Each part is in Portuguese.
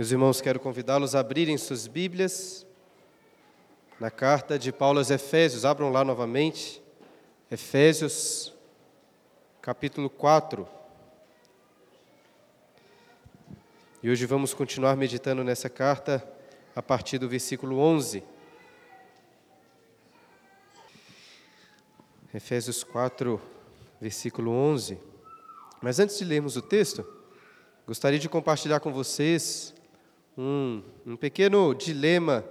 Meus irmãos, quero convidá-los a abrirem suas Bíblias na carta de Paulo aos Efésios. Abram lá novamente. Efésios, capítulo 4. E hoje vamos continuar meditando nessa carta a partir do versículo 11. Efésios 4, versículo 11. Mas antes de lermos o texto, gostaria de compartilhar com vocês um, um pequeno dilema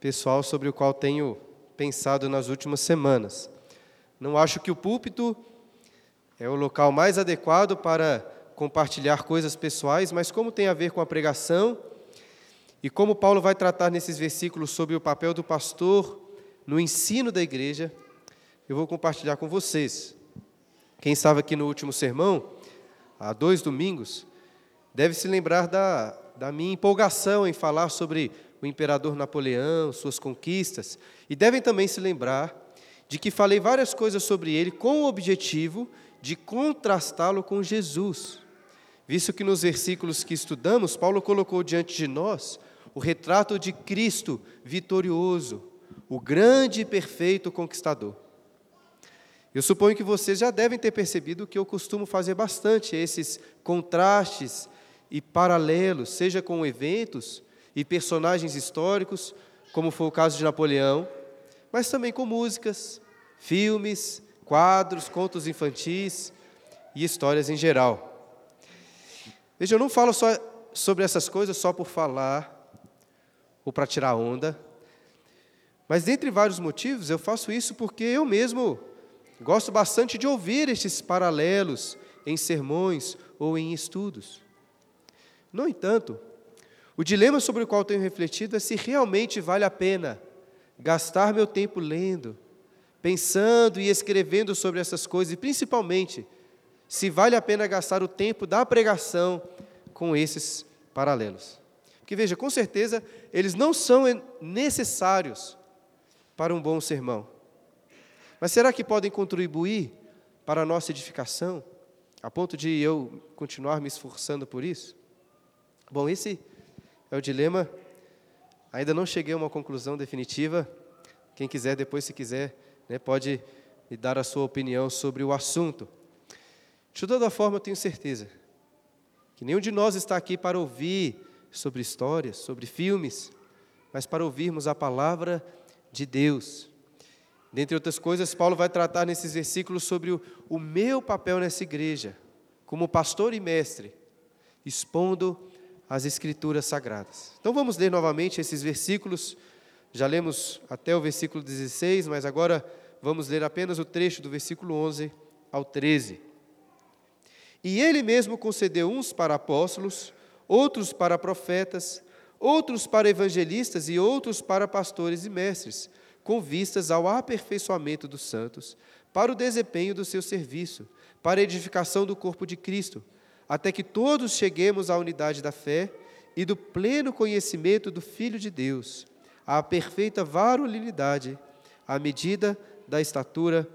pessoal sobre o qual tenho pensado nas últimas semanas. Não acho que o púlpito é o local mais adequado para compartilhar coisas pessoais, mas como tem a ver com a pregação e como Paulo vai tratar nesses versículos sobre o papel do pastor no ensino da igreja, eu vou compartilhar com vocês. Quem estava aqui no último sermão, há dois domingos, deve se lembrar da, da minha empolgação em falar sobre o imperador Napoleão, suas conquistas, e devem também se lembrar de que falei várias coisas sobre ele com o objetivo de contrastá-lo com Jesus. Visto que nos versículos que estudamos, Paulo colocou diante de nós o retrato de Cristo vitorioso, o grande e perfeito conquistador. Eu suponho que vocês já devem ter percebido que eu costumo fazer bastante esses contrastes e paralelos, seja com eventos e personagens históricos, como foi o caso de Napoleão, mas também com músicas, filmes, quadros, contos infantis e histórias em geral. Veja, eu não falo só sobre essas coisas só por falar ou para tirar onda, mas dentre vários motivos eu faço isso porque eu mesmo gosto bastante de ouvir estes paralelos em sermões ou em estudos. No entanto, o dilema sobre o qual tenho refletido é se realmente vale a pena gastar meu tempo lendo, pensando e escrevendo sobre essas coisas, e principalmente, se vale a pena gastar o tempo da pregação com esses paralelos. Porque veja, com certeza, eles não são necessários para um bom sermão. Mas será que podem contribuir para a nossa edificação, a ponto de eu continuar me esforçando por isso? Bom, esse é o dilema. Ainda não cheguei a uma conclusão definitiva. Quem quiser, depois, se quiser, né, pode me dar a sua opinião sobre o assunto. De toda forma, eu tenho certeza que nenhum de nós está aqui para ouvir sobre histórias, sobre filmes, mas para ouvirmos a palavra de Deus. Dentre outras coisas, Paulo vai tratar nesses versículos sobre o, o meu papel nessa igreja, como pastor e mestre, expondo as Escrituras Sagradas. Então vamos ler novamente esses versículos. Já lemos até o versículo 16, mas agora vamos ler apenas o trecho do versículo 11 ao 13. E ele mesmo concedeu uns para apóstolos, outros para profetas, outros para evangelistas e outros para pastores e mestres, com vistas ao aperfeiçoamento dos santos, para o desempenho do seu serviço, para a edificação do corpo de Cristo até que todos cheguemos à unidade da fé e do pleno conhecimento do Filho de Deus, à perfeita varonilidade, à medida da estatura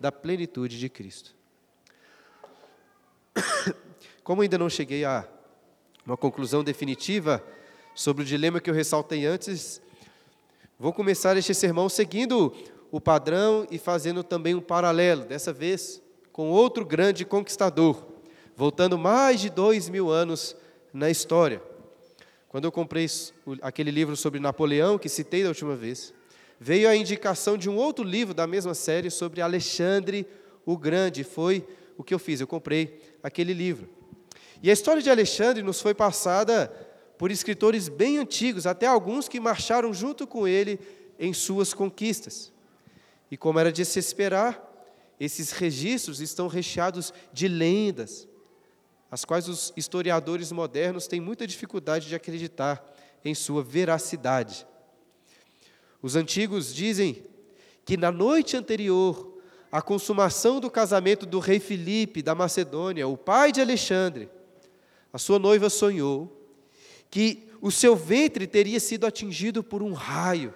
da plenitude de Cristo. Como ainda não cheguei a uma conclusão definitiva sobre o dilema que eu ressaltei antes, vou começar este sermão seguindo o padrão e fazendo também um paralelo, dessa vez com outro grande conquistador, voltando mais de dois mil anos na história. Quando eu comprei aquele livro sobre Napoleão, que citei da última vez, veio a indicação de um outro livro da mesma série sobre Alexandre o Grande. Foi o que eu fiz, eu comprei aquele livro. E a história de Alexandre nos foi passada por escritores bem antigos, até alguns que marcharam junto com ele em suas conquistas. E como era de se esperar, esses registros estão recheados de lendas, as quais os historiadores modernos têm muita dificuldade de acreditar em sua veracidade. Os antigos dizem que na noite anterior à consumação do casamento do rei Filipe da Macedônia, o pai de Alexandre, a sua noiva sonhou que o seu ventre teria sido atingido por um raio.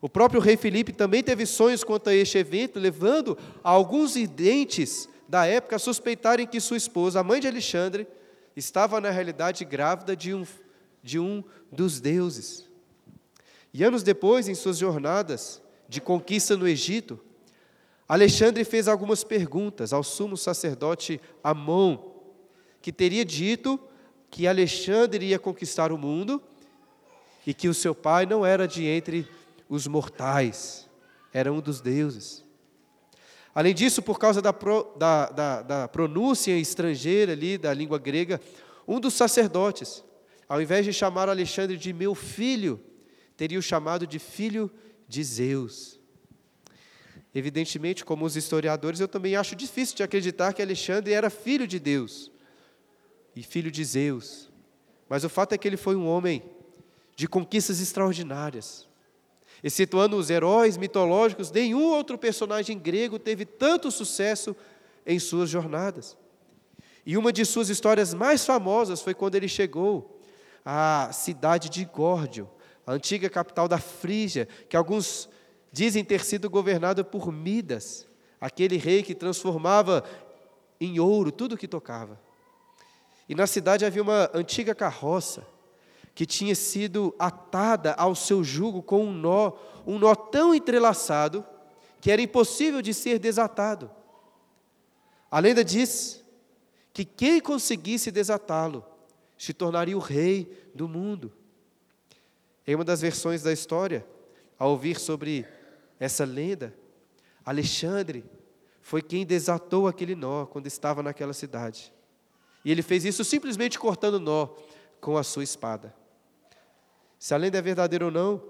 O próprio rei Filipe também teve sonhos quanto a este evento, levando a alguns identes da época suspeitarem que sua esposa, a mãe de Alexandre, estava na realidade grávida de um, de um dos deuses. E anos depois, em suas jornadas de conquista no Egito, Alexandre fez algumas perguntas ao sumo sacerdote Amon, que teria dito que Alexandre iria conquistar o mundo e que o seu pai não era de entre os mortais, era um dos deuses. Além disso, por causa da, pro, da, da, da pronúncia estrangeira ali, da língua grega, um dos sacerdotes, ao invés de chamar Alexandre de meu filho, teria o chamado de filho de Zeus. Evidentemente, como os historiadores, eu também acho difícil de acreditar que Alexandre era filho de Deus e filho de Zeus. Mas o fato é que ele foi um homem de conquistas extraordinárias. Excetuando os heróis mitológicos, nenhum outro personagem grego teve tanto sucesso em suas jornadas. E uma de suas histórias mais famosas foi quando ele chegou à cidade de Górdio, a antiga capital da Frígia, que alguns dizem ter sido governada por Midas, aquele rei que transformava em ouro tudo o que tocava. E na cidade havia uma antiga carroça que tinha sido atada ao seu jugo com um nó, um nó tão entrelaçado que era impossível de ser desatado. A lenda diz que quem conseguisse desatá-lo se tornaria o rei do mundo. Em uma das versões da história, ao ouvir sobre essa lenda, Alexandre foi quem desatou aquele nó quando estava naquela cidade. E ele fez isso simplesmente cortando o nó com a sua espada. Se a lenda é verdadeira ou não,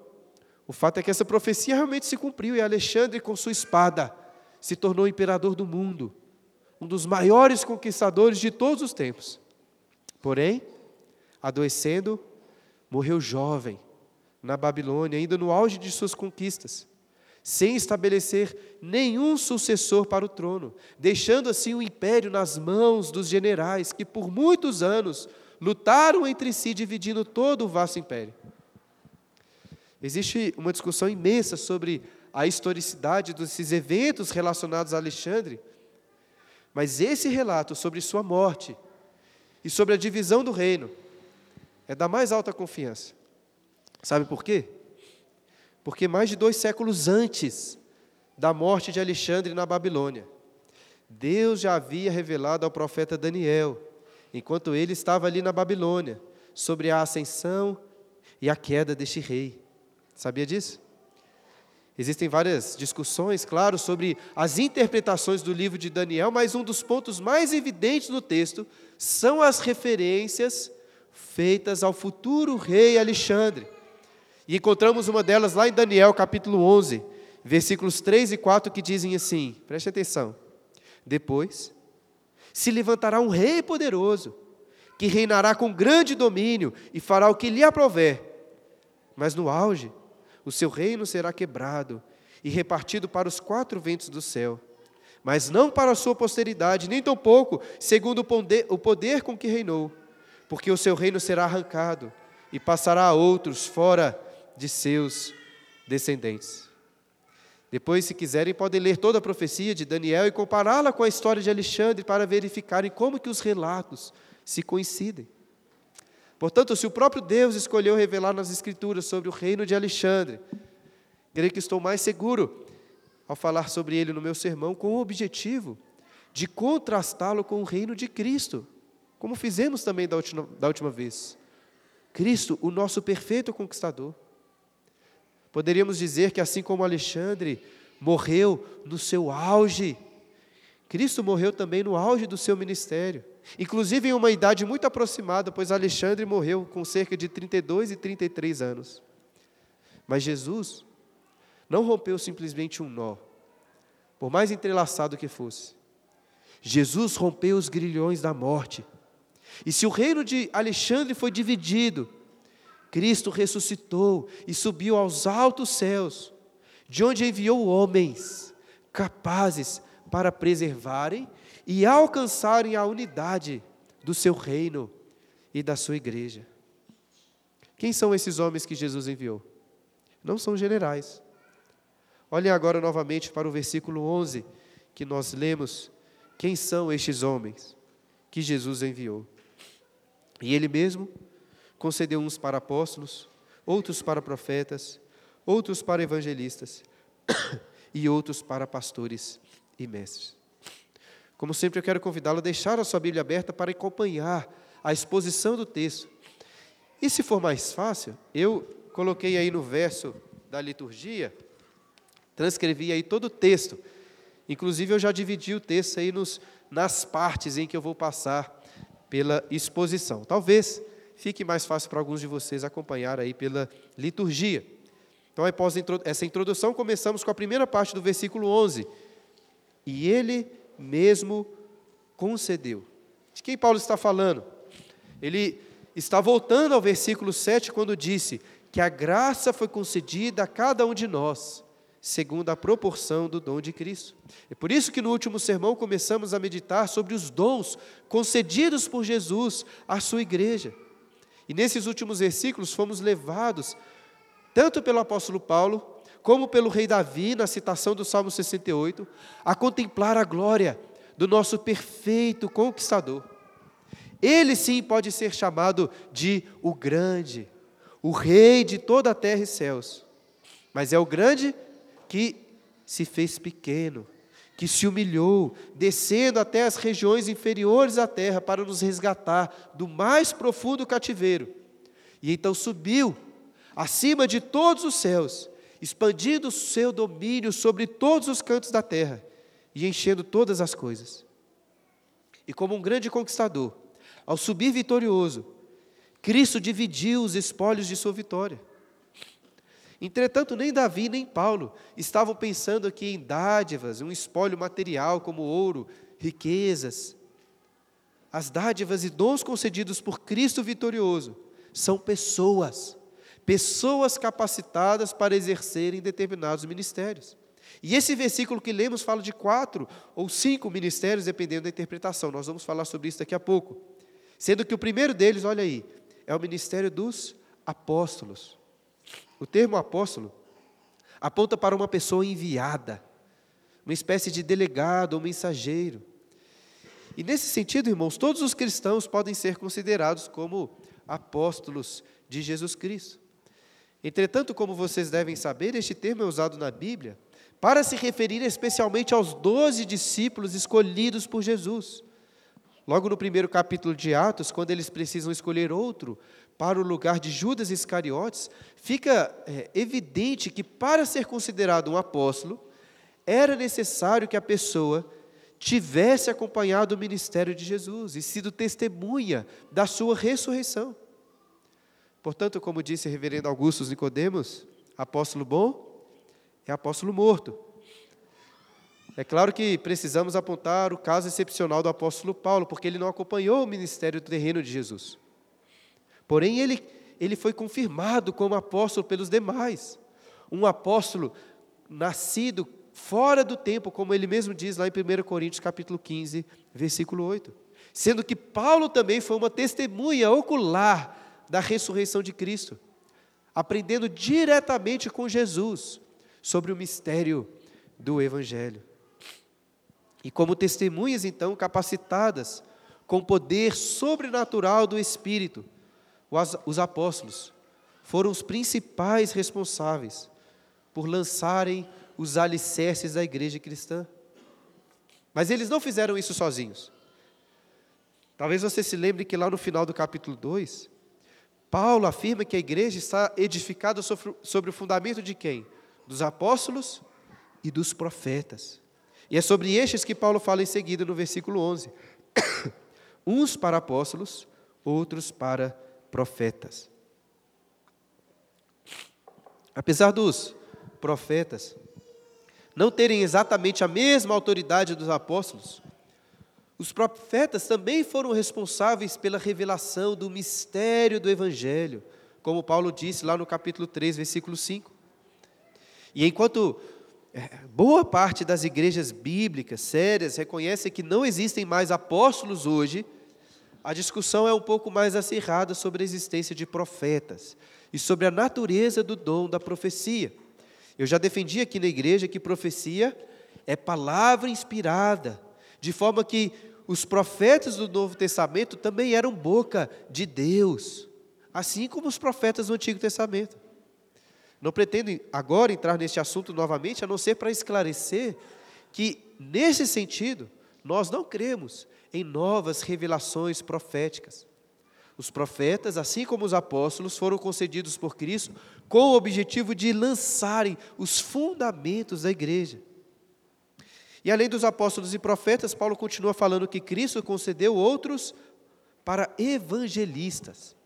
o fato é que essa profecia realmente se cumpriu e Alexandre, com sua espada, se tornou imperador do mundo, um dos maiores conquistadores de todos os tempos. Porém, adoecendo, morreu jovem, na Babilônia, ainda no auge de suas conquistas, sem estabelecer nenhum sucessor para o trono, deixando assim o império nas mãos dos generais que por muitos anos lutaram entre si, dividindo todo o vasto império. Existe uma discussão imensa sobre a historicidade desses eventos relacionados a Alexandre, mas esse relato sobre sua morte e sobre a divisão do reino é da mais alta confiança. Sabe por quê? Porque mais de dois séculos antes da morte de Alexandre na Babilônia, Deus já havia revelado ao profeta Daniel, enquanto ele estava ali na Babilônia, sobre a ascensão e a queda deste rei. Sabia disso? Existem várias discussões, claro, sobre as interpretações do livro de Daniel, mas um dos pontos mais evidentes no texto são as referências feitas ao futuro rei Alexandre. E encontramos uma delas lá em Daniel, capítulo 11, versículos 3 e 4, que dizem assim: preste atenção. Depois se levantará um rei poderoso, que reinará com grande domínio e fará o que lhe aprover. Mas no auge o seu reino será quebrado e repartido para os quatro ventos do céu, mas não para a sua posteridade, nem tampouco segundo o poder, com que reinou, porque o seu reino será arrancado e passará a outros fora de seus descendentes. Depois, se quiserem, podem ler toda a profecia de Daniel e compará-la com a história de Alexandre para verificarem como que os relatos se coincidem. Portanto, se o próprio Deus escolheu revelar nas Escrituras sobre o reino de Alexandre, creio que estou mais seguro ao falar sobre ele no meu sermão, com o objetivo de contrastá-lo com o reino de Cristo, como fizemos também da última, da última vez. Cristo, o nosso perfeito conquistador. Poderíamos dizer que, assim como Alexandre morreu no seu auge, Cristo morreu também no auge do seu ministério. Inclusive em uma idade muito aproximada, pois Alexandre morreu com cerca de 32 e 33 anos. Mas Jesus não rompeu simplesmente um nó, por mais entrelaçado que fosse. Jesus rompeu os grilhões da morte. E se o reino de Alexandre foi dividido, Cristo ressuscitou e subiu aos altos céus, de onde enviou homens capazes para preservarem e alcançarem a unidade do seu reino e da sua igreja. Quem são esses homens que Jesus enviou? Não são generais. Olhem agora novamente para o versículo 11 que nós lemos. Quem são estes homens que Jesus enviou? E ele mesmo concedeu uns para apóstolos, outros para profetas, outros para evangelistas e outros para pastores mestres. Como sempre, eu quero convidá-lo a deixar a sua Bíblia aberta para acompanhar a exposição do texto. E se for mais fácil, eu coloquei aí no verso da liturgia, transcrevi aí todo o texto. Inclusive, eu já dividi o texto aí nos, nas partes em que eu vou passar pela exposição. Talvez fique mais fácil para alguns de vocês acompanhar aí pela liturgia. Então, após essa introdução, começamos com a primeira parte do versículo 11. E ele mesmo concedeu. De quem Paulo está falando? Ele está voltando ao versículo 7, quando disse que a graça foi concedida a cada um de nós, segundo a proporção do dom de Cristo. É por isso que no último sermão começamos a meditar sobre os dons concedidos por Jesus à sua igreja. E nesses últimos versículos fomos levados tanto pelo apóstolo Paulo, como pelo rei Davi, na citação do Salmo 68, a contemplar a glória do nosso perfeito conquistador. Ele sim pode ser chamado de o grande, o rei de toda a terra e céus. Mas é o grande que se fez pequeno, que se humilhou, descendo até as regiões inferiores da terra para nos resgatar do mais profundo cativeiro. E então subiu acima de todos os céus, expandindo o seu domínio sobre todos os cantos da terra e enchendo todas as coisas. E como um grande conquistador, ao subir vitorioso, Cristo dividiu os espólios de sua vitória. Entretanto, nem Davi nem Paulo estavam pensando aqui em dádivas, um espólio material como ouro, riquezas. As dádivas e dons concedidos por Cristo vitorioso são pessoas pessoas capacitadas para exercerem determinados ministérios. E esse versículo que lemos fala de quatro ou cinco ministérios, dependendo da interpretação. Nós vamos falar sobre isso daqui a pouco. Sendo que o primeiro deles, olha aí, é o ministério dos apóstolos. O termo apóstolo aponta para uma pessoa enviada, uma espécie de delegado ou mensageiro. E nesse sentido, irmãos, todos os cristãos podem ser considerados como apóstolos de Jesus Cristo. Entretanto, como vocês devem saber, este termo é usado na Bíblia para se referir especialmente aos doze discípulos escolhidos por Jesus. Logo no primeiro capítulo de Atos, quando eles precisam escolher outro para o lugar de Judas Iscariotes, fica é, evidente que para ser considerado um apóstolo, era necessário que a pessoa tivesse acompanhado o ministério de Jesus e sido testemunha da sua ressurreição. Portanto, como disse o reverendo Augusto Nicodemos, apóstolo bom é apóstolo morto. É claro que precisamos apontar o caso excepcional do apóstolo Paulo, porque ele não acompanhou o ministério terreno de Jesus. Porém, ele, ele foi confirmado como apóstolo pelos demais. Um apóstolo nascido fora do tempo, como ele mesmo diz lá em 1 Coríntios capítulo 15, versículo 8. Sendo que Paulo também foi uma testemunha ocular da ressurreição de Cristo, aprendendo diretamente com Jesus sobre o mistério do Evangelho. E como testemunhas, então, capacitadas com o poder sobrenatural do Espírito, os apóstolos foram os principais responsáveis por lançarem os alicerces da igreja cristã. Mas eles não fizeram isso sozinhos. Talvez você se lembre que lá no final do capítulo 2, Paulo afirma que a igreja está edificada sobre o fundamento de quem? Dos apóstolos e dos profetas. E é sobre estes que Paulo fala em seguida no versículo 11: uns para apóstolos, outros para profetas. Apesar dos profetas não terem exatamente a mesma autoridade dos apóstolos, os profetas também foram responsáveis pela revelação do mistério do Evangelho, como Paulo disse lá no capítulo 3, versículo 5. E enquanto é, boa parte das igrejas bíblicas sérias reconhece que não existem mais apóstolos hoje, a discussão é um pouco mais acirrada sobre a existência de profetas e sobre a natureza do dom da profecia. Eu já defendi aqui na igreja que profecia é palavra inspirada, de forma que os profetas do Novo Testamento também eram boca de Deus, assim como os profetas do Antigo Testamento. Não pretendo agora entrar neste assunto novamente, a não ser para esclarecer que, nesse sentido, nós não cremos em novas revelações proféticas. Os profetas, assim como os apóstolos, foram concedidos por Cristo com o objetivo de lançarem os fundamentos da igreja. E além dos apóstolos e profetas, Paulo continua falando que Cristo concedeu outros para evangelistas.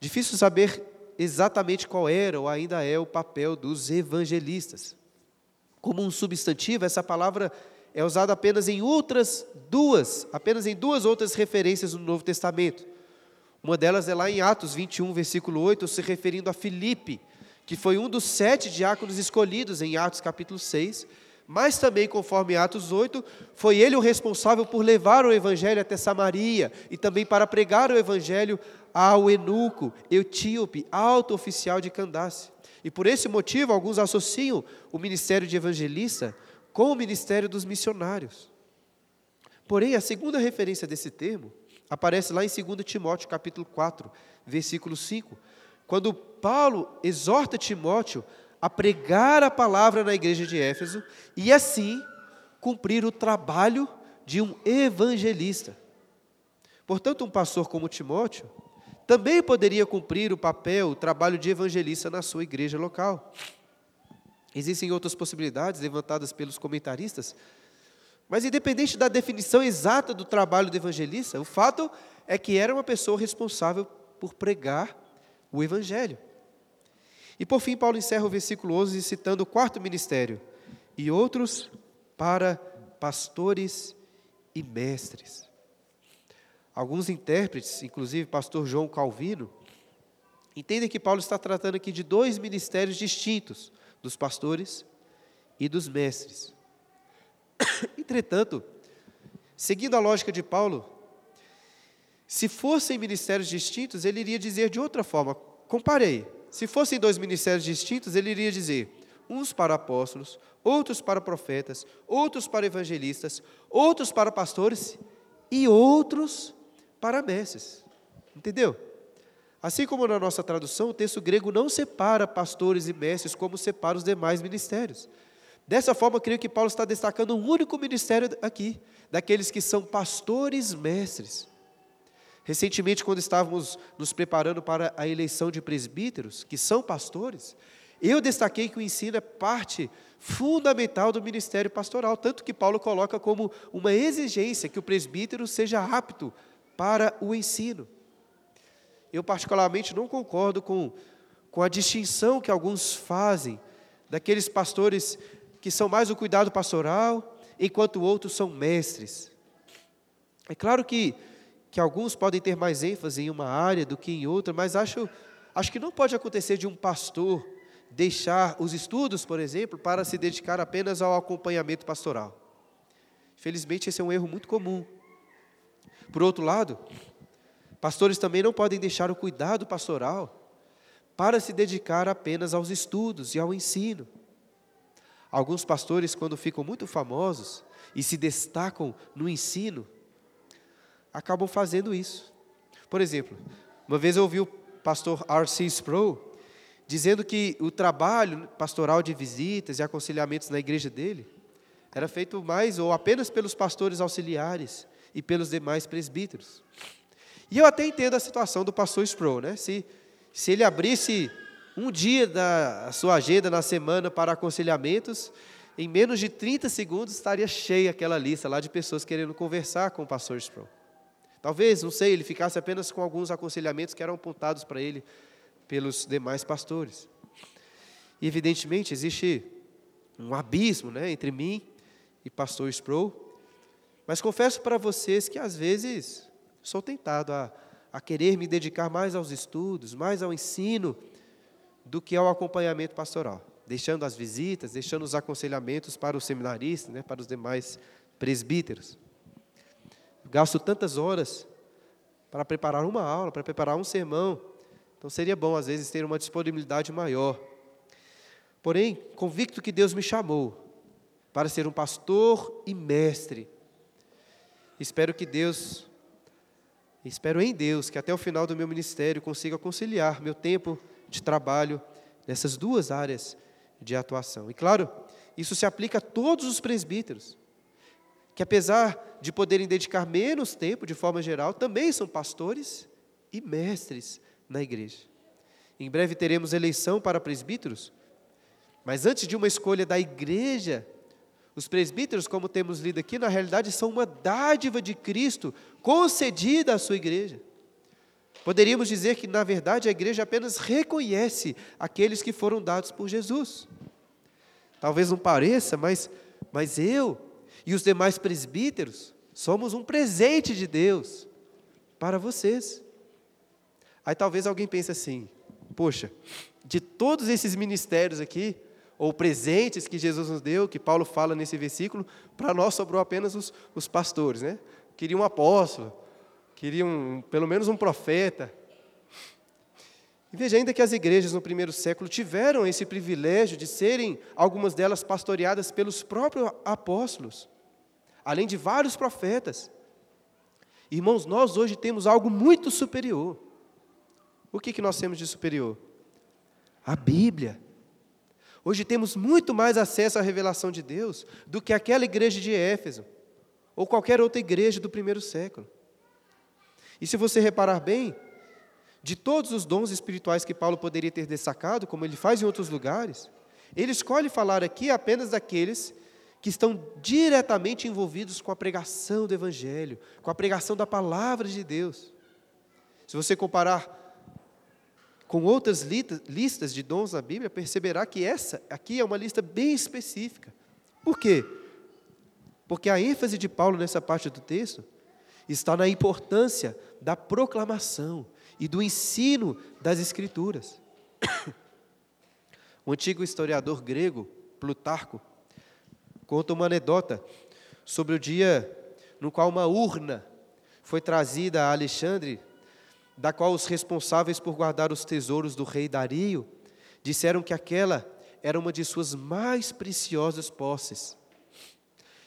Difícil saber exatamente qual era ou ainda é o papel dos evangelistas. Como um substantivo, essa palavra é usada apenas em outras duas, apenas em duas outras referências no Novo Testamento. Uma delas é lá em Atos 21, versículo 8, se referindo a Filipe, que foi um dos sete diáconos escolhidos em Atos capítulo 6, mas também, conforme Atos 8, foi ele o responsável por levar o evangelho até Samaria e também para pregar o evangelho ao eunuco etíope, alto oficial de Candace. E por esse motivo, alguns associam o ministério de evangelista com o ministério dos missionários. Porém, a segunda referência desse termo aparece lá em 2 Timóteo, capítulo 4, versículo 5, quando Paulo exorta Timóteo a pregar a palavra na igreja de Éfeso e assim cumprir o trabalho de um evangelista. Portanto, um pastor como Timóteo também poderia cumprir o papel, o trabalho de evangelista na sua igreja local. Existem outras possibilidades levantadas pelos comentaristas, mas independente da definição exata do trabalho do evangelista, o fato é que era uma pessoa responsável por pregar o evangelho. E por fim, Paulo encerra o versículo 11 citando o quarto ministério: e outros para pastores e mestres. Alguns intérpretes, inclusive pastor João Calvino, entendem que Paulo está tratando aqui de dois ministérios distintos, dos pastores e dos mestres. Entretanto, seguindo a lógica de Paulo, se fossem ministérios distintos, ele iria dizer de outra forma. Comparei. Se fossem dois ministérios distintos, ele iria dizer: uns para apóstolos, outros para profetas, outros para evangelistas, outros para pastores e outros para mestres. Entendeu? Assim como na nossa tradução, o texto grego não separa pastores e mestres como separa os demais ministérios. Dessa forma, creio que Paulo está destacando um único ministério aqui, daqueles que são pastores mestres. Recentemente, quando estávamos nos preparando para a eleição de presbíteros, que são pastores, eu destaquei que o ensino é parte fundamental do ministério pastoral, tanto que Paulo coloca como uma exigência que o presbítero seja apto para o ensino. Eu, particularmente, não concordo com, com a distinção que alguns fazem daqueles pastores que são mais o cuidado pastoral, enquanto outros são mestres. É claro que, que alguns podem ter mais ênfase em uma área do que em outra, mas acho, acho que não pode acontecer de um pastor deixar os estudos, por exemplo, para se dedicar apenas ao acompanhamento pastoral. Felizmente, esse é um erro muito comum. Por outro lado, pastores também não podem deixar o cuidado pastoral para se dedicar apenas aos estudos e ao ensino. Alguns pastores, quando ficam muito famosos e se destacam no ensino, acabam fazendo isso. Por exemplo, uma vez eu ouvi o pastor R.C. Sproul dizendo que o trabalho pastoral de visitas e aconselhamentos na igreja dele era feito mais ou apenas pelos pastores auxiliares e pelos demais presbíteros. E eu até entendo a situação do pastor Sproul, né? Se, se ele abrisse um dia da sua agenda na semana para aconselhamentos, em menos de 30 segundos estaria cheia aquela lista lá de pessoas querendo conversar com o pastor Sproul. Talvez, não sei, ele ficasse apenas com alguns aconselhamentos que eram apontados para ele pelos demais pastores. E, evidentemente, existe um abismo né, entre mim e pastor Sproul, mas confesso para vocês que às vezes sou tentado a, a querer me dedicar mais aos estudos, mais ao ensino, do que ao acompanhamento pastoral, deixando as visitas, deixando os aconselhamentos para os seminaristas, né, para os demais presbíteros. Gasto tantas horas para preparar uma aula, para preparar um sermão, então seria bom às vezes ter uma disponibilidade maior. Porém, convicto que Deus me chamou para ser um pastor e mestre espero que Deus, espero em Deus, que até o final do meu ministério consiga conciliar meu tempo de trabalho nessas duas áreas de atuação. E claro, isso se aplica a todos os presbíteros, que apesar de poderem dedicar menos tempo de forma geral, também são pastores e mestres na igreja. Em breve teremos eleição para presbíteros, mas antes de uma escolha da igreja, os presbíteros, como temos lido aqui, na realidade são uma dádiva de Cristo concedida à sua igreja. Poderíamos dizer que, na verdade, a igreja apenas reconhece aqueles que foram dados por Jesus. Talvez não pareça, mas, mas eu e os demais presbíteros somos um presente de Deus para vocês. Aí talvez alguém pense assim: poxa, de todos esses ministérios aqui, ou presentes que Jesus nos deu, que Paulo fala nesse versículo, para nós sobrou apenas os, os pastores, né? Queria um apóstolo, queria um, pelo menos um profeta. E veja ainda que as igrejas no primeiro século tiveram esse privilégio de serem, algumas delas, pastoreadas pelos próprios apóstolos, além de vários profetas. Irmãos, nós hoje temos algo muito superior. O que, que nós temos de superior? A Bíblia. Hoje temos muito mais acesso à revelação de Deus do que aquela igreja de Éfeso, ou qualquer outra igreja do primeiro século. E se você reparar bem, de todos os dons espirituais que Paulo poderia ter destacado, como ele faz em outros lugares, ele escolhe falar aqui apenas daqueles que estão diretamente envolvidos com a pregação do Evangelho, com a pregação da palavra de Deus. Se você comparar com outras listas de dons na Bíblia, perceberá que essa aqui é uma lista bem específica. Por quê? Porque a ênfase de Paulo nessa parte do texto está na importância da proclamação e do ensino das Escrituras. O antigo historiador grego, Plutarco, conta uma anedota sobre o dia no qual uma urna foi trazida a Alexandre da qual os responsáveis por guardar os tesouros do rei Dario disseram que aquela era uma de suas mais preciosas posses.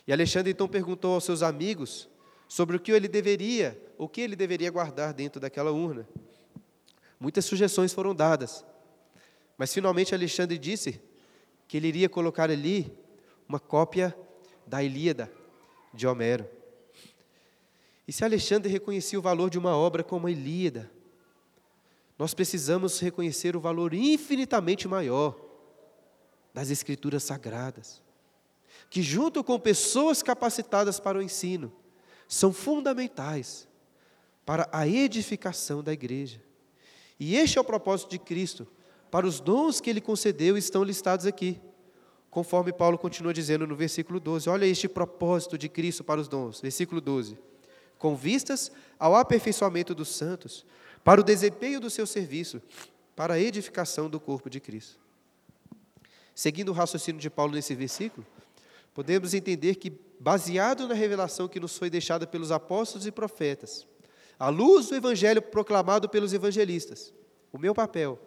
E Alexandre então perguntou aos seus amigos sobre o que ele deveria, o que ele deveria guardar dentro daquela urna. Muitas sugestões foram dadas, mas finalmente Alexandre disse que ele iria colocar ali uma cópia da Ilíada de Homero. E se Alexandre reconhecia o valor de uma obra como a Ilíada, nós precisamos reconhecer o valor infinitamente maior das Escrituras Sagradas, que, junto com pessoas capacitadas para o ensino, são fundamentais para a edificação da igreja. E este é o propósito de Cristo, para os dons que ele concedeu estão listados aqui. Conforme Paulo continua dizendo no versículo 12, olha este propósito de Cristo para os dons. Versículo 12 com vistas ao aperfeiçoamento dos santos, para o desempenho do seu serviço, para a edificação do corpo de Cristo. Seguindo o raciocínio de Paulo nesse versículo, podemos entender que, baseado na revelação que nos foi deixada pelos apóstolos e profetas, à luz do evangelho proclamado pelos evangelistas, o meu papel,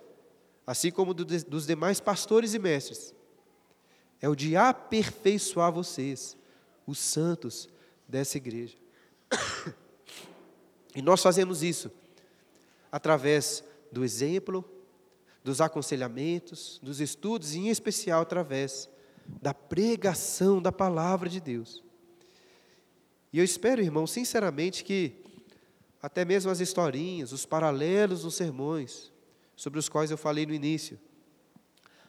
assim como do, dos demais pastores e mestres, é o de aperfeiçoar vocês, os santos dessa igreja. E nós fazemos isso através do exemplo, dos aconselhamentos, dos estudos e, em especial, através da pregação da palavra de Deus. E eu espero, irmão, sinceramente, que até mesmo as historinhas, os paralelos nos sermões, sobre os quais eu falei no início,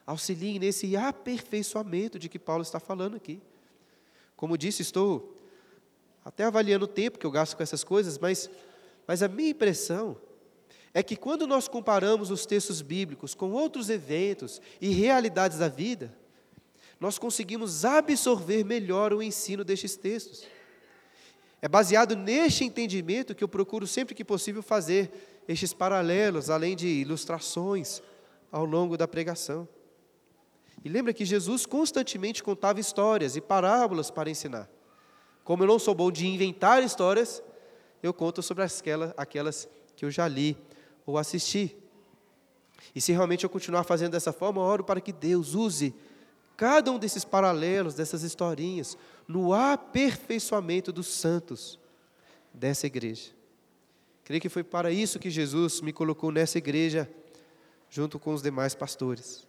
auxiliem nesse aperfeiçoamento de que Paulo está falando aqui. Como disse, estou até avaliando o tempo que eu gasto com essas coisas, mas, mas a minha impressão é que quando nós comparamos os textos bíblicos com outros eventos e realidades da vida, nós conseguimos absorver melhor o ensino destes textos. É baseado neste entendimento que eu procuro sempre que possível fazer estes paralelos, além de ilustrações ao longo da pregação. E lembra que Jesus constantemente contava histórias e parábolas para ensinar. Como eu não sou bom de inventar histórias, eu conto sobre aquelas, aquelas que eu já li ou assisti. E se realmente eu continuar fazendo dessa forma, eu oro para que Deus use cada um desses paralelos, dessas historinhas, no aperfeiçoamento dos santos dessa igreja. Creio que foi para isso que Jesus me colocou nessa igreja, junto com os demais pastores.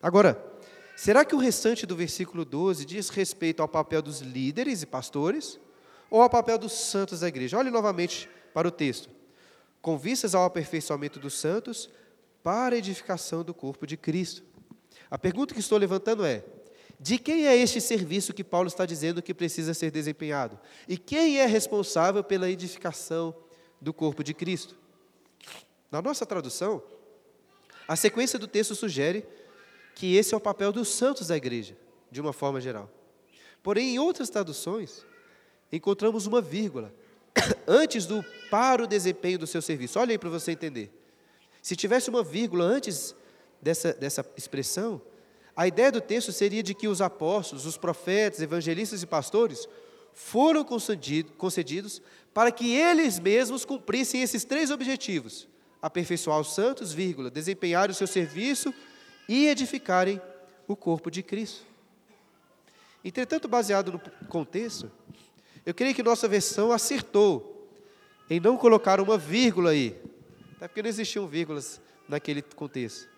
Agora, será que o restante do versículo 12 diz respeito ao papel dos líderes e pastores ou ao papel dos santos da igreja? Olhe novamente para o texto. Com vistas ao aperfeiçoamento dos santos, para a edificação do corpo de Cristo. A pergunta que estou levantando é: de quem é este serviço que Paulo está dizendo que precisa ser desempenhado? E quem é responsável pela edificação do corpo de Cristo. Na nossa tradução, a sequência do texto sugere que esse é o papel dos santos da igreja, de uma forma geral. Porém, em outras traduções, encontramos uma vírgula antes do para o desempenho do seu serviço. Olha aí para você entender. Se tivesse uma vírgula antes dessa, dessa expressão, a ideia do texto seria de que os apóstolos, os profetas, evangelistas e pastores foram concedidos para que eles mesmos cumprissem esses três objetivos: aperfeiçoar os santos, vírgula, desempenhar o seu serviço e edificarem o corpo de Cristo. Entretanto, baseado no contexto, eu creio que nossa versão acertou em não colocar uma vírgula aí, até porque não existiam vírgulas naquele contexto.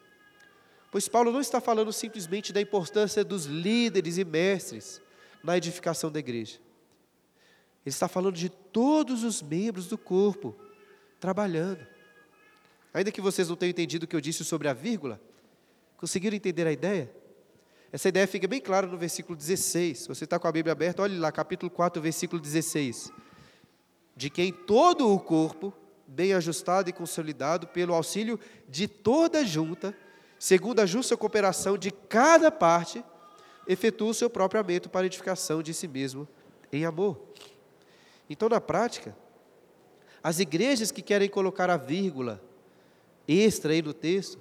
Pois Paulo não está falando simplesmente da importância dos líderes e mestres na edificação da igreja. Ele está falando de todos os membros do corpo trabalhando. Ainda que vocês não tenham entendido o que eu disse sobre a vírgula, conseguiram entender a ideia? Essa ideia fica bem clara no versículo 16. Se você está com a Bíblia aberta, olhe lá, capítulo 4, versículo 16. De quem todo o corpo, bem ajustado e consolidado pelo auxílio de toda junta, segundo a justa cooperação de cada parte, efetua o seu próprio aumento para edificação de si mesmo em amor. Então, na prática, as igrejas que querem colocar a vírgula extra aí no texto,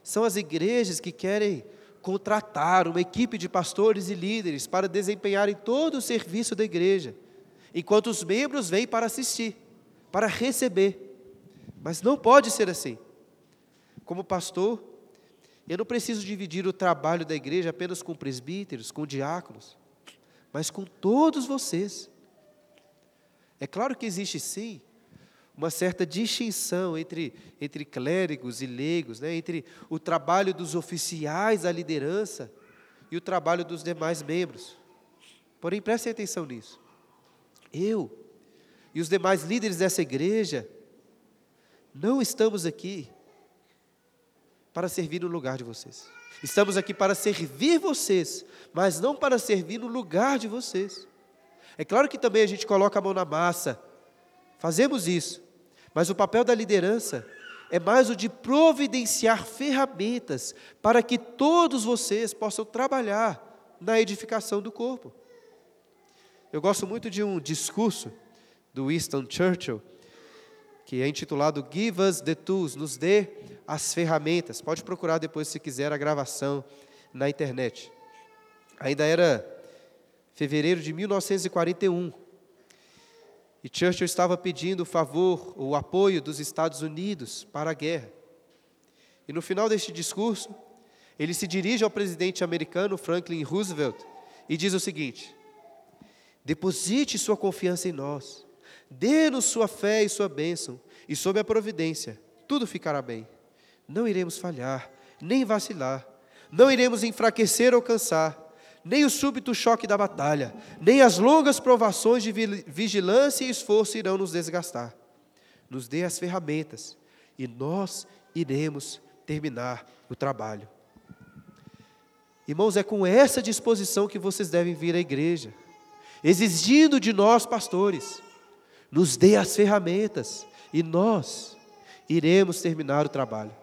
são as igrejas que querem contratar uma equipe de pastores e líderes para desempenharem todo o serviço da igreja, enquanto os membros vêm para assistir, para receber. Mas não pode ser assim. Como pastor, eu não preciso dividir o trabalho da igreja apenas com presbíteros, com diáconos, mas com todos vocês. É claro que existe sim uma certa distinção entre, entre clérigos e leigos, né? entre o trabalho dos oficiais da liderança e o trabalho dos demais membros. Porém, prestem atenção nisso. Eu e os demais líderes dessa igreja não estamos aqui para servir no lugar de vocês. Estamos aqui para servir vocês, mas não para servir no lugar de vocês. É claro que também a gente coloca a mão na massa, fazemos isso, mas o papel da liderança é mais o de providenciar ferramentas para que todos vocês possam trabalhar na edificação do corpo. Eu gosto muito de um discurso do Winston Churchill, que é intitulado Give Us the Tools, nos dê as ferramentas. Pode procurar depois, se quiser, a gravação na internet. Ainda era fevereiro de 1941. E Churchill estava pedindo o favor, o apoio dos Estados Unidos para a guerra. E no final deste discurso, ele se dirige ao presidente americano Franklin Roosevelt e diz o seguinte: Deposite sua confiança em nós, dê-nos sua fé e sua bênção, e sob a providência, tudo ficará bem. Não iremos falhar, nem vacilar, não iremos enfraquecer ou cansar, nem o súbito choque da batalha, nem as longas provações de vigilância e esforço irão nos desgastar. Nos dê as ferramentas e nós iremos terminar o trabalho. Irmãos, é com essa disposição que vocês devem vir à igreja, exigindo de nós, pastores, nos dê as ferramentas e nós iremos terminar o trabalho.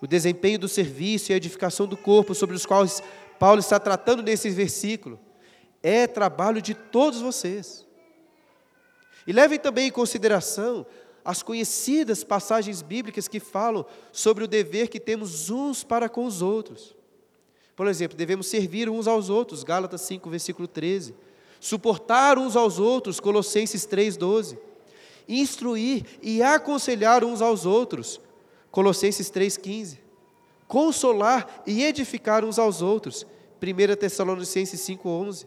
O desempenho do serviço e a edificação do corpo sobre os quais Paulo está tratando nesse versículo é trabalho de todos vocês. E levem também em consideração as conhecidas passagens bíblicas que falam sobre o dever que temos uns para com os outros. Por exemplo, devemos servir uns aos outros, Gálatas 5, versículo 13. Suportar uns aos outros, Colossenses 3, 12. Instruir e aconselhar uns aos outros, Colossenses 3, 15 consolar e edificar uns aos outros. 1 Tessalonicenses 5,11.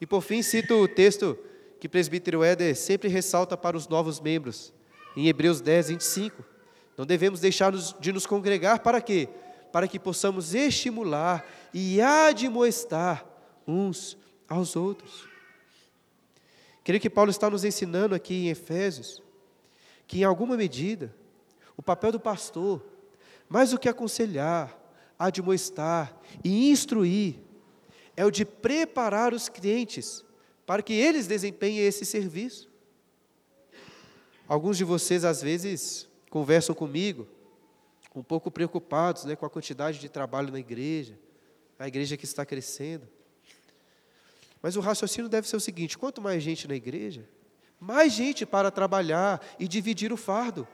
E por fim, cito o texto que o presbítero Éder sempre ressalta para os novos membros, em Hebreus 10, 25. Não devemos deixar de nos congregar para quê? Para que possamos estimular e admoestar uns aos outros. Creio que Paulo está nos ensinando aqui em Efésios que, em alguma medida, o papel do pastor, mais do que aconselhar, admoestar e instruir, é o de preparar os clientes para que eles desempenhem esse serviço. Alguns de vocês, às vezes, conversam comigo, um pouco preocupados né, com a quantidade de trabalho na igreja, a igreja que está crescendo. Mas o raciocínio deve ser o seguinte: quanto mais gente na igreja, mais gente para trabalhar e dividir o fardo.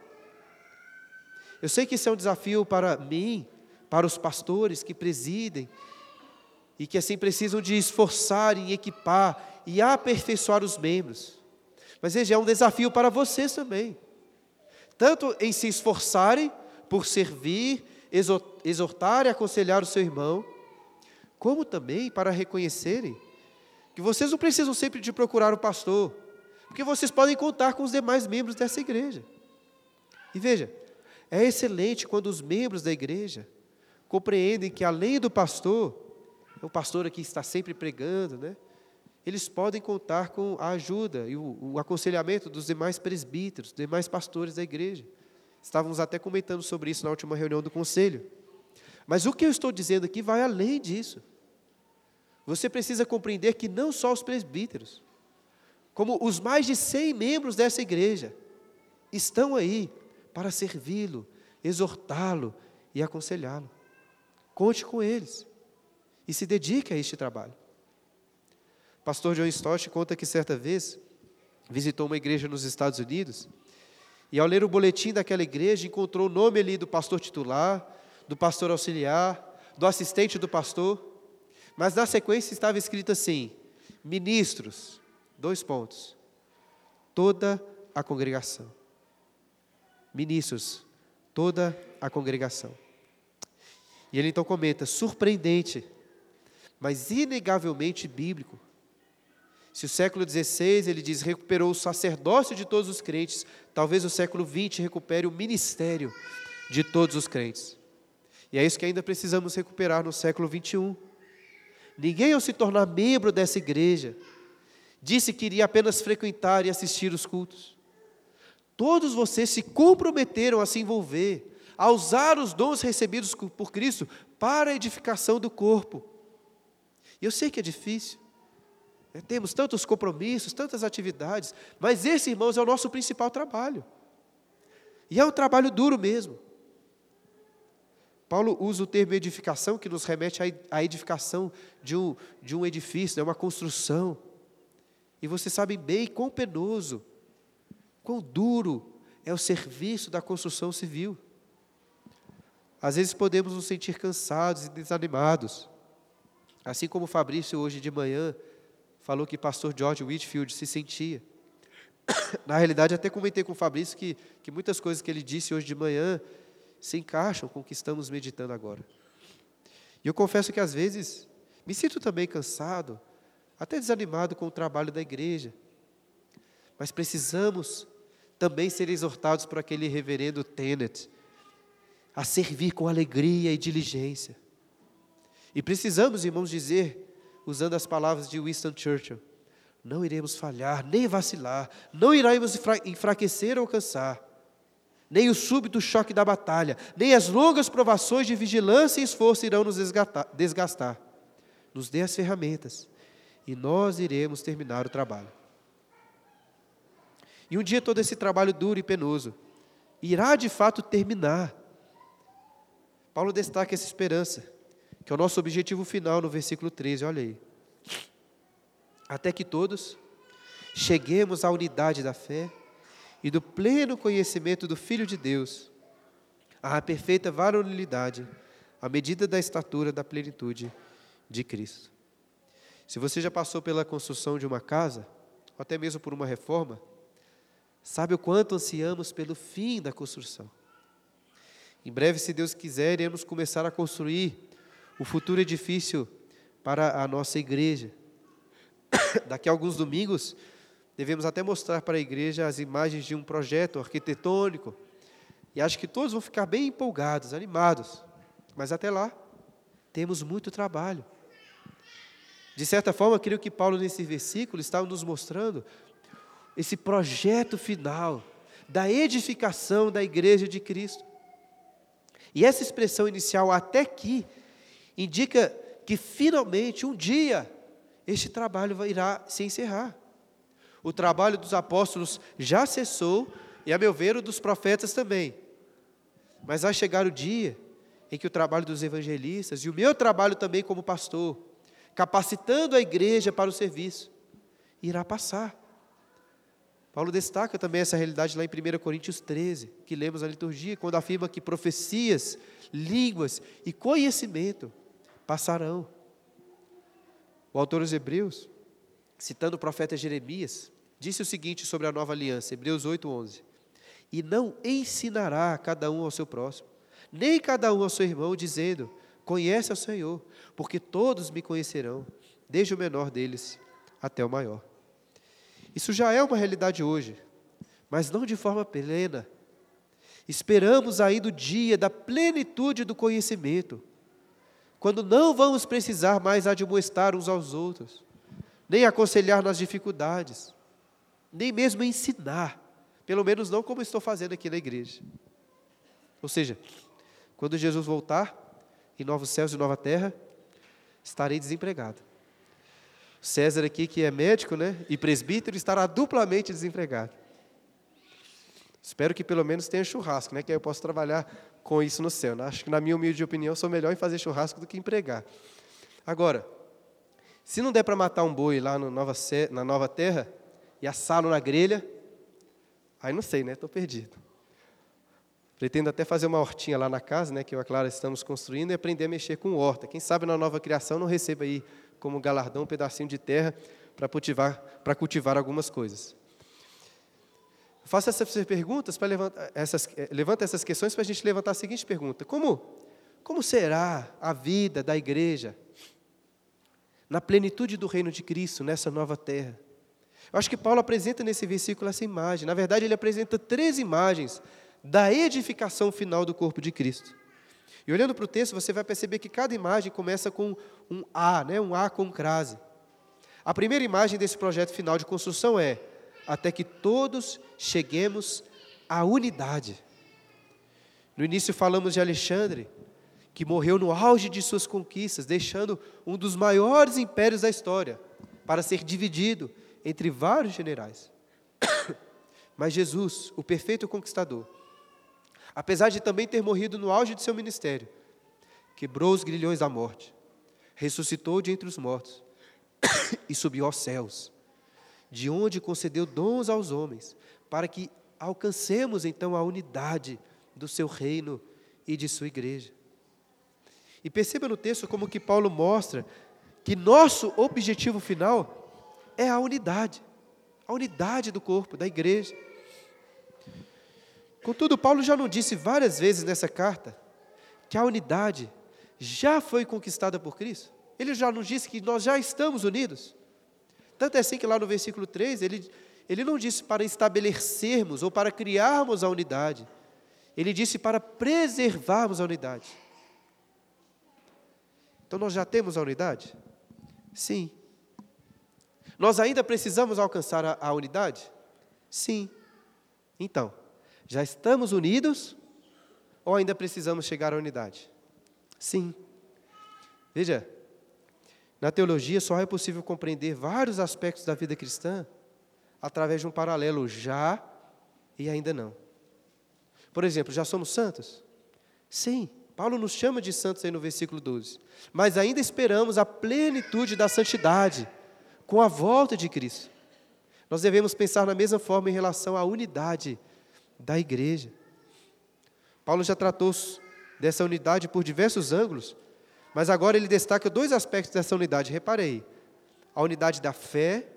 Eu sei que isso é um desafio para mim, para os pastores que presidem e que assim precisam de esforçar em equipar e aperfeiçoar os membros. Mas veja, é um desafio para vocês também. Tanto em se esforçarem por servir, exortar e aconselhar o seu irmão, como também para reconhecerem que vocês não precisam sempre de procurar o pastor, porque vocês podem contar com os demais membros dessa igreja. E veja, é excelente quando os membros da igreja compreendem que além do pastor, o pastor aqui está sempre pregando, né? Eles podem contar com a ajuda e o, o aconselhamento dos demais presbíteros, dos demais pastores da igreja. Estávamos até comentando sobre isso na última reunião do conselho. Mas o que eu estou dizendo aqui vai além disso. Você precisa compreender que não só os presbíteros, como os mais de 100 membros dessa igreja, estão aí para servi-lo, exortá-lo e aconselhá-lo. Conte com eles e se dedique a este trabalho. Pastor John Stott conta que certa vez visitou uma igreja nos Estados Unidos e ao ler o boletim daquela igreja encontrou o nome ali do pastor titular, do pastor auxiliar, do assistente do pastor mas na sequência estava escrito assim: ministros, dois pontos, toda a congregação. Ministros, toda a congregação. E ele então comenta: surpreendente, mas inegavelmente bíblico. Se o século XVI, ele diz, recuperou o sacerdócio de todos os crentes, talvez o século XX recupere o ministério de todos os crentes. E é isso que ainda precisamos recuperar no século XXI. Ninguém, ao se tornar membro dessa igreja, disse que iria apenas frequentar e assistir os cultos. Todos vocês se comprometeram a se envolver, a usar os dons recebidos por Cristo para a edificação do corpo. E eu sei que é difícil, né? temos tantos compromissos, tantas atividades, mas esse, irmãos, é o nosso principal trabalho. E é um trabalho duro mesmo. Paulo usa o termo edificação, que nos remete à edificação de um, de um edifício, né, uma construção. E vocês sabem bem quão penoso, quão duro é o serviço da construção civil. Às vezes podemos nos sentir cansados e desanimados. Assim como Fabrício, hoje de manhã, falou que pastor George Whitfield se sentia. Na realidade, até comentei com o Fabrício que, que muitas coisas que ele disse hoje de manhã se encaixam com o que estamos meditando agora. E eu confesso que às vezes me sinto também cansado, até desanimado com o trabalho da igreja. Mas precisamos também ser exortados por aquele reverendo Tenet a servir com alegria e diligência. E precisamos, irmãos, dizer, usando as palavras de Winston Churchill, não iremos falhar, nem vacilar, não iremos enfraquecer ou cansar nem o súbito choque da batalha, nem as longas provações de vigilância e esforço irão nos desgastar. Nos dê as ferramentas e nós iremos terminar o trabalho. E um dia todo esse trabalho duro e penoso irá de fato terminar. Paulo destaca essa esperança, que é o nosso objetivo final no versículo 13, olha aí. Até que todos cheguemos à unidade da fé e do pleno conhecimento do Filho de Deus, à perfeita varonilidade, à medida da estatura da plenitude de Cristo. Se você já passou pela construção de uma casa, ou até mesmo por uma reforma, sabe o quanto ansiamos pelo fim da construção. Em breve, se Deus quiser, iremos começar a construir o futuro edifício para a nossa igreja. daqui a alguns domingos, devemos até mostrar para a igreja as imagens de um projeto arquitetônico. E acho que todos vão ficar bem empolgados, animados. Mas até lá, temos muito trabalho. De certa forma, creio que Paulo, nesse versículo, está nos mostrando esse projeto final da edificação da igreja de Cristo. E essa expressão inicial, até aqui, indica que finalmente, um dia, este trabalho irá se encerrar. O trabalho dos apóstolos já cessou, e a meu ver, o dos profetas também. Mas vai chegar o dia em que o trabalho dos evangelistas e o meu trabalho também como pastor, capacitando a igreja para o serviço, irá passar. Paulo destaca também essa realidade lá em 1 Coríntios 13, que lemos na liturgia, quando afirma que profecias, línguas e conhecimento passarão. O autor dos Hebreus, citando o profeta Jeremias, disse o seguinte sobre a nova aliança, Hebreus 8:11. E não ensinará cada um ao seu próximo, nem cada um ao seu irmão, dizendo: Conhece ao Senhor, porque todos me conhecerão, desde o menor deles até o maior. Isso já é uma realidade hoje, mas não de forma plena. Esperamos ainda o dia da plenitude do conhecimento, quando não vamos precisar mais admoestar uns aos outros, nem aconselhar nas dificuldades, nem mesmo ensinar, pelo menos não como estou fazendo aqui na igreja. Ou seja, quando Jesus voltar, em novos céus e nova terra, estarei desempregado. César aqui, que é médico né, e presbítero, estará duplamente desempregado. Espero que pelo menos tenha churrasco, né, que aí eu possa trabalhar com isso no céu. Né? Acho que, na minha humilde opinião, sou melhor em fazer churrasco do que empregar. Agora, se não der para matar um boi lá nova, na nova terra e assá-lo na grelha, aí não sei, né? Estou perdido. Pretendo até fazer uma hortinha lá na casa, né, que eu e a Clara estamos construindo, e aprender a mexer com horta. Quem sabe na nova criação não receba aí como galardão um pedacinho de terra para cultivar, para cultivar algumas coisas. Faça essas perguntas para levantar essas, eh, levanta essas questões para a gente levantar a seguinte pergunta: como, como será a vida da igreja na plenitude do reino de Cristo nessa nova terra? Eu acho que Paulo apresenta nesse versículo essa imagem. Na verdade, ele apresenta três imagens da edificação final do corpo de Cristo. E olhando para o texto, você vai perceber que cada imagem começa com um A, né? um A com crase. A primeira imagem desse projeto final de construção é até que todos cheguemos à unidade. No início falamos de Alexandre, que morreu no auge de suas conquistas, deixando um dos maiores impérios da história, para ser dividido entre vários generais. Mas Jesus, o perfeito conquistador, apesar de também ter morrido no auge de seu ministério, quebrou os grilhões da morte, ressuscitou de entre os mortos e subiu aos céus, de onde concedeu dons aos homens, para que alcancemos então a unidade do seu reino e de sua igreja. E perceba no texto como que Paulo mostra que nosso objetivo final é a unidade, a unidade do corpo, da igreja. Contudo, Paulo já não disse várias vezes nessa carta que a unidade já foi conquistada por Cristo? Ele já nos disse que nós já estamos unidos? Tanto é assim que lá no versículo 3, ele, ele não disse para estabelecermos ou para criarmos a unidade. Ele disse para preservarmos a unidade. Então nós já temos a unidade? Sim. Nós ainda precisamos alcançar a, a unidade? Sim. Então, já estamos unidos ou ainda precisamos chegar à unidade? Sim. Veja, na teologia só é possível compreender vários aspectos da vida cristã através de um paralelo já e ainda não. Por exemplo, já somos santos? Sim, Paulo nos chama de santos aí no versículo 12. Mas ainda esperamos a plenitude da santidade com a volta de Cristo. Nós devemos pensar na mesma forma em relação à unidade da igreja. Paulo já tratou dessa unidade por diversos ângulos, mas agora ele destaca dois aspectos dessa unidade. Reparei: a unidade da fé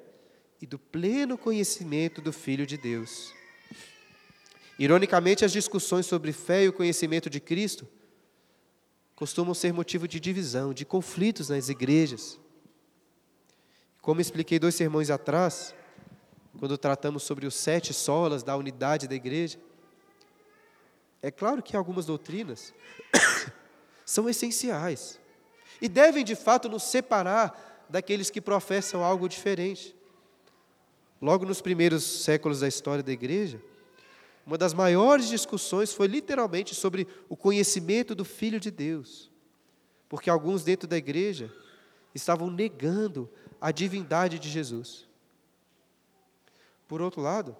e do pleno conhecimento do Filho de Deus. Ironicamente, as discussões sobre fé e o conhecimento de Cristo costumam ser motivo de divisão, de conflitos nas igrejas. Como expliquei dois sermões atrás, quando tratamos sobre os sete solas da unidade da igreja, é claro que algumas doutrinas são essenciais e devem de fato nos separar daqueles que professam algo diferente. Logo nos primeiros séculos da história da igreja, uma das maiores discussões foi literalmente sobre o conhecimento do Filho de Deus, porque alguns dentro da igreja estavam negando a divindade de Jesus. Por outro lado,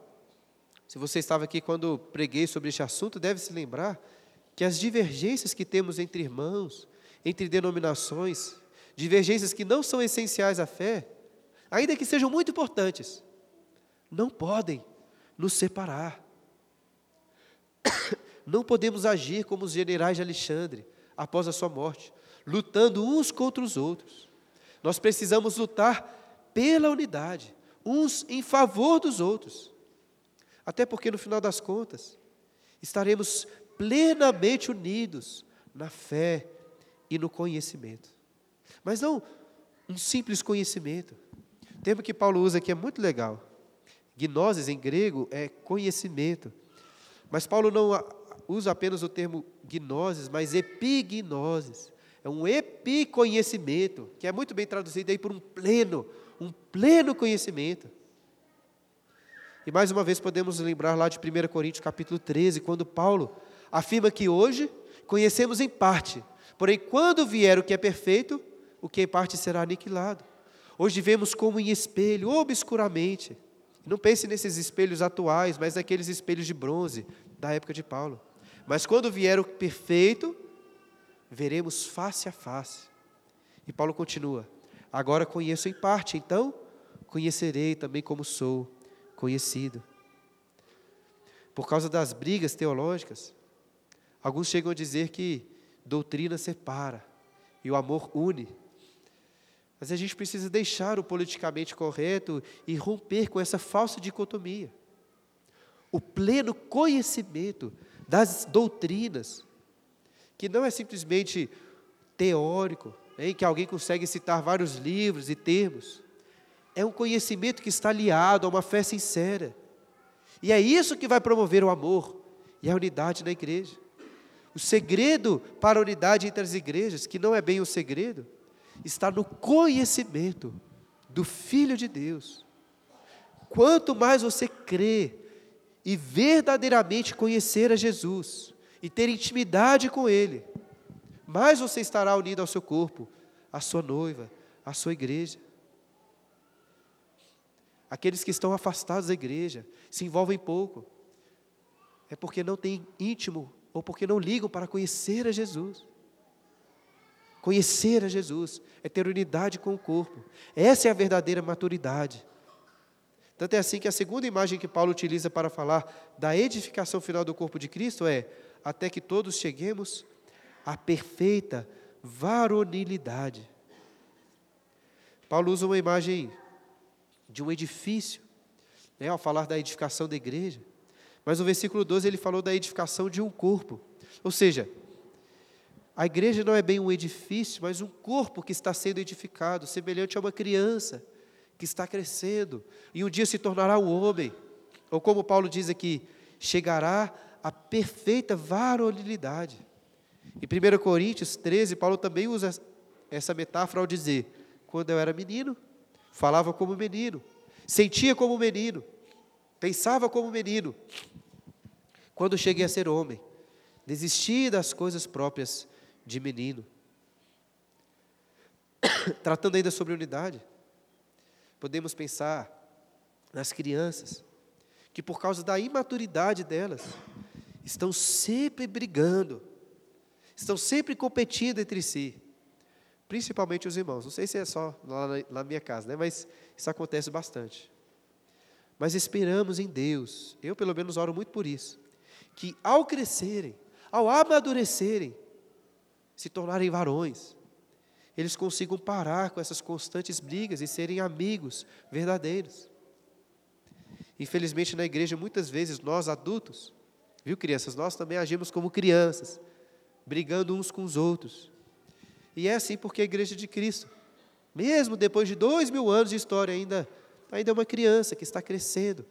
se você estava aqui quando preguei sobre este assunto, deve se lembrar que as divergências que temos entre irmãos, entre denominações, divergências que não são essenciais à fé, ainda que sejam muito importantes, não podem nos separar. Não podemos agir como os generais de Alexandre após a sua morte, lutando uns contra os outros. Nós precisamos lutar pela unidade, uns em favor dos outros. Até porque, no final das contas, estaremos plenamente unidos na fé e no conhecimento. Mas não um simples conhecimento. O termo que Paulo usa aqui é muito legal. Gnosis em grego é conhecimento. Mas Paulo não usa apenas o termo gnosis, mas epignosis. É um epiconhecimento, que é muito bem traduzido aí por um pleno, um pleno conhecimento. E mais uma vez podemos lembrar lá de 1 Coríntios capítulo 13, quando Paulo afirma que hoje conhecemos em parte, porém quando vier o que é perfeito, o que em parte será aniquilado. Hoje vemos como em espelho, obscuramente. Não pense nesses espelhos atuais, mas naqueles espelhos de bronze da época de Paulo. Mas quando vier o perfeito, veremos face a face. E Paulo continua: Agora conheço em parte, então conhecerei também como sou conhecido. Por causa das brigas teológicas, alguns chegam a dizer que doutrina separa e o amor une. Mas a gente precisa deixar o politicamente correto e romper com essa falsa dicotomia. O pleno conhecimento das doutrinas, que não é simplesmente teórico, em que alguém consegue citar vários livros e termos. É um conhecimento que está aliado a uma fé sincera. E é isso que vai promover o amor e a unidade na igreja. O segredo para a unidade entre as igrejas, que não é bem o um segredo, está no conhecimento do Filho de Deus. Quanto mais você crê e verdadeiramente conhecer a Jesus e ter intimidade com Ele, mais você estará unido ao seu corpo, à sua noiva, à sua igreja. Aqueles que estão afastados da igreja se envolvem pouco, é porque não têm íntimo ou porque não ligam para conhecer a Jesus. Conhecer a Jesus é ter unidade com o corpo, essa é a verdadeira maturidade. Tanto é assim que a segunda imagem que Paulo utiliza para falar da edificação final do corpo de Cristo é: até que todos cheguemos à perfeita varonilidade. Paulo usa uma imagem de um edifício, né, ao falar da edificação da igreja, mas no versículo 12 ele falou da edificação de um corpo, ou seja, a igreja não é bem um edifício, mas um corpo que está sendo edificado, semelhante a uma criança que está crescendo e um dia se tornará o homem. Ou como Paulo diz aqui, chegará à perfeita varonilidade. Em 1 Coríntios 13, Paulo também usa essa metáfora ao dizer: quando eu era menino, falava como menino, sentia como menino, pensava como menino. Quando cheguei a ser homem, desisti das coisas próprias de menino. Tratando ainda sobre unidade, Podemos pensar nas crianças, que por causa da imaturidade delas, estão sempre brigando, estão sempre competindo entre si, principalmente os irmãos. Não sei se é só lá na minha casa, né? mas isso acontece bastante. Mas esperamos em Deus, eu pelo menos oro muito por isso, que ao crescerem, ao amadurecerem, se tornarem varões, eles consigam parar com essas constantes brigas e serem amigos verdadeiros. Infelizmente, na igreja, muitas vezes, nós adultos, viu, crianças, nós também agimos como crianças, brigando uns com os outros. E é assim porque a igreja de Cristo Mesmo depois de dois mil anos de história, ainda, ainda é uma criança que está crescendo.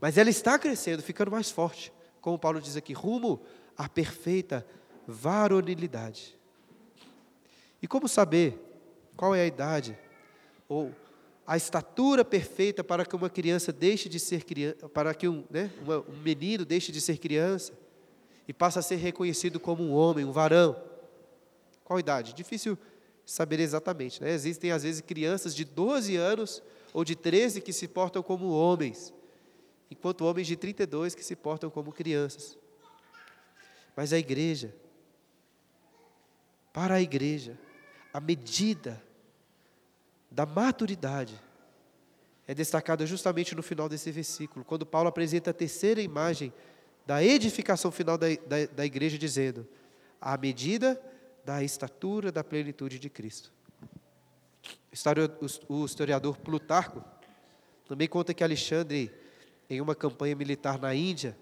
Mas ela está crescendo, ficando mais forte. Como Paulo diz aqui, rumo à perfeita varonilidade. E como saber qual é a idade ou a estatura perfeita para que uma criança deixe de ser criança, para que um, né, um menino deixe de ser criança e passe a ser reconhecido como um homem, um varão? Qual idade? Difícil saber exatamente. Né? Existem, às vezes, crianças de 12 anos ou de 13 que se portam como homens, enquanto homens de 32 que se portam como crianças. Mas a igreja, para a igreja, a medida da maturidade é destacada justamente no final desse versículo, quando Paulo apresenta a terceira imagem da edificação final da, da, da igreja, dizendo: à medida da estatura da plenitude de Cristo. O historiador Plutarco também conta que Alexandre, em uma campanha militar na Índia,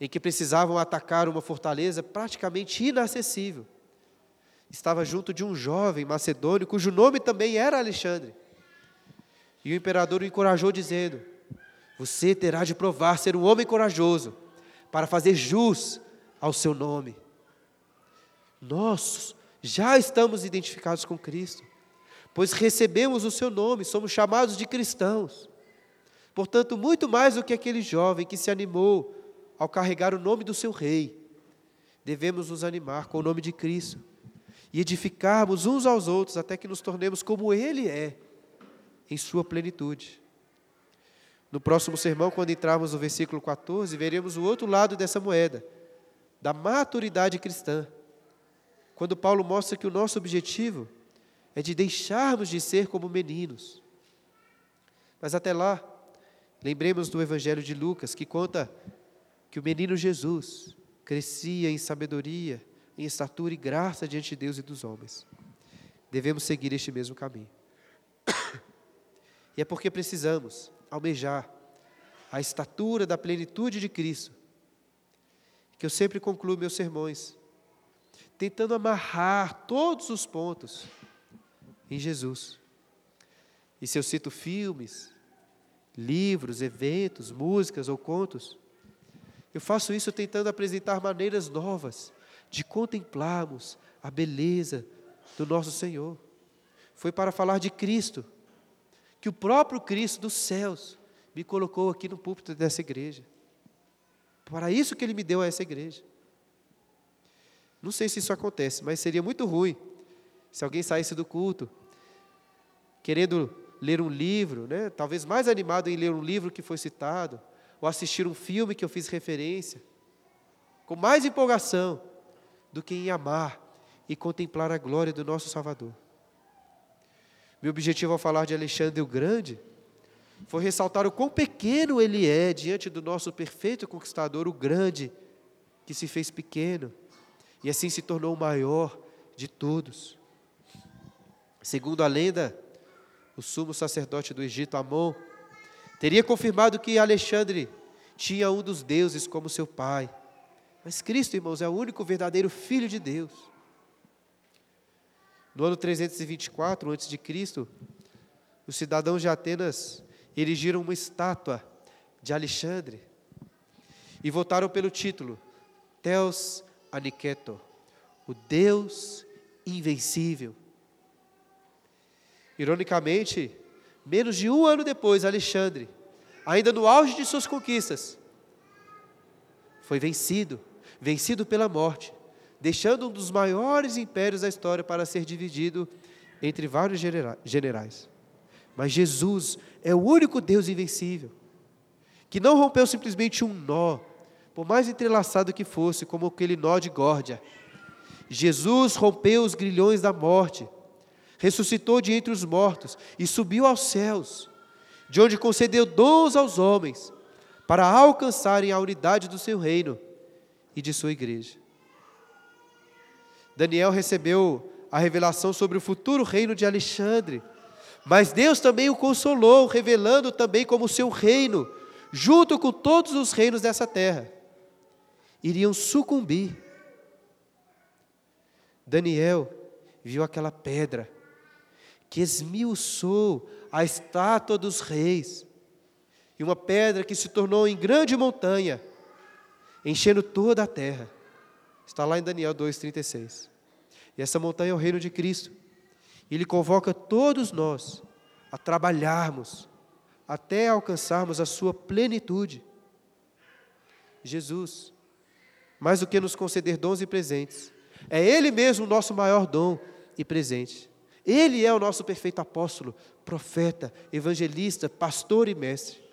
em que precisavam atacar uma fortaleza praticamente inacessível, estava junto de um jovem macedônio cujo nome também era Alexandre. E o imperador o encorajou, dizendo: Você terá de provar ser um homem corajoso para fazer jus ao seu nome. Nós já estamos identificados com Cristo, pois recebemos o seu nome, somos chamados de cristãos. Portanto, muito mais do que aquele jovem que se animou ao carregar o nome do seu rei, devemos nos animar com o nome de Cristo e edificarmos uns aos outros até que nos tornemos como Ele é, em Sua plenitude. No próximo sermão, quando entrarmos no versículo 14, veremos o outro lado dessa moeda, da maturidade cristã quando Paulo mostra que o nosso objetivo é de deixarmos de ser como meninos. Mas até lá, lembremos do Evangelho de Lucas, que conta que o menino Jesus crescia em sabedoria, em estatura e graça diante de Deus e dos homens. Devemos seguir este mesmo caminho. E é porque precisamos almejar a estatura da plenitude de Cristo, que eu sempre concluo meus sermões tentando amarrar todos os pontos em Jesus. E se eu cito filmes, livros, eventos, músicas ou contos, eu faço isso tentando apresentar maneiras novas de contemplarmos a beleza do nosso Senhor. Foi para falar de Cristo, que o próprio Cristo dos céus me colocou aqui no púlpito dessa igreja. Para isso que Ele me deu a essa igreja. Não sei se isso acontece, mas seria muito ruim se alguém saísse do culto querendo ler um livro, né? talvez mais animado em ler um livro que foi citado, ou assistir um filme que eu fiz referência, com mais empolgação do que em amar e contemplar a glória do nosso Salvador. Meu objetivo ao falar de Alexandre o Grande foi ressaltar o quão pequeno ele é diante do nosso perfeito conquistador, o grande, que se fez pequeno e assim se tornou o maior de todos. Segundo a lenda, o sumo sacerdote do Egito, Amon, teria confirmado que Alexandre tinha um dos deuses como seu pai. Mas Cristo, irmãos, é o único verdadeiro filho de Deus. No ano 324 a.C., os cidadãos de Atenas erigiram uma estátua de Alexandre e votaram pelo título Theos Aniqueto, o Deus invencível. Ironicamente, menos de um ano depois, Alexandre, ainda no auge de suas conquistas, foi vencido, vencido pela morte, deixando um dos maiores impérios da história para ser dividido entre vários generais. Mas Jesus é o único Deus invencível, que não rompeu simplesmente um nó, por mais entrelaçado que fosse, como aquele nó de górdia. Jesus rompeu os grilhões da morte, ressuscitou de entre os mortos e subiu aos céus, de onde concedeu dons aos homens, para alcançarem a unidade do seu reino e de sua igreja. Daniel recebeu a revelação sobre o futuro reino de Alexandre, mas Deus também o consolou, revelando também como seu reino, junto com todos os reinos dessa terra iriam sucumbir. Daniel viu aquela pedra que esmiuçou a estátua dos reis, e uma pedra que se tornou em grande montanha, enchendo toda a terra. Está lá em Daniel 2,36. E essa montanha é o reino de Cristo. Ele convoca todos nós a trabalharmos até alcançarmos a sua plenitude. Jesus, mais do que nos conceder dons e presentes, é Ele mesmo o nosso maior dom e presente. Ele é o nosso perfeito apóstolo, profeta, evangelista, pastor e mestre.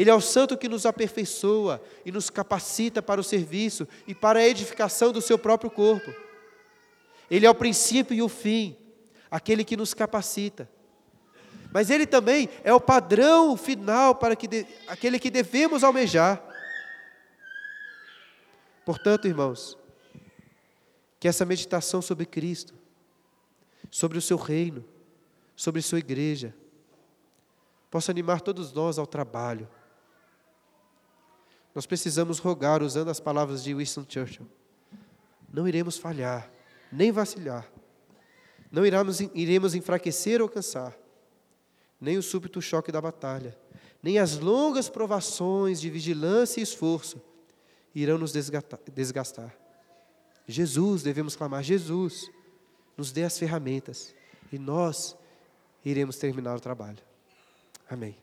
Ele é o santo que nos aperfeiçoa e nos capacita para o serviço e para a edificação do seu próprio corpo. Ele é o princípio e o fim, aquele que nos capacita. Mas ele também é o padrão final para que de, aquele que devemos almejar. Portanto, irmãos, que essa meditação sobre Cristo, sobre o seu reino, sobre sua igreja, possa animar todos nós ao trabalho. Nós precisamos rogar, usando as palavras de Winston Churchill: não iremos falhar, nem vacilar, não iremos, iremos enfraquecer ou cansar, nem o súbito choque da batalha, nem as longas provações de vigilância e esforço irão nos desgastar. Jesus, devemos clamar, Jesus, nos dê as ferramentas e nós iremos terminar o trabalho. Amém.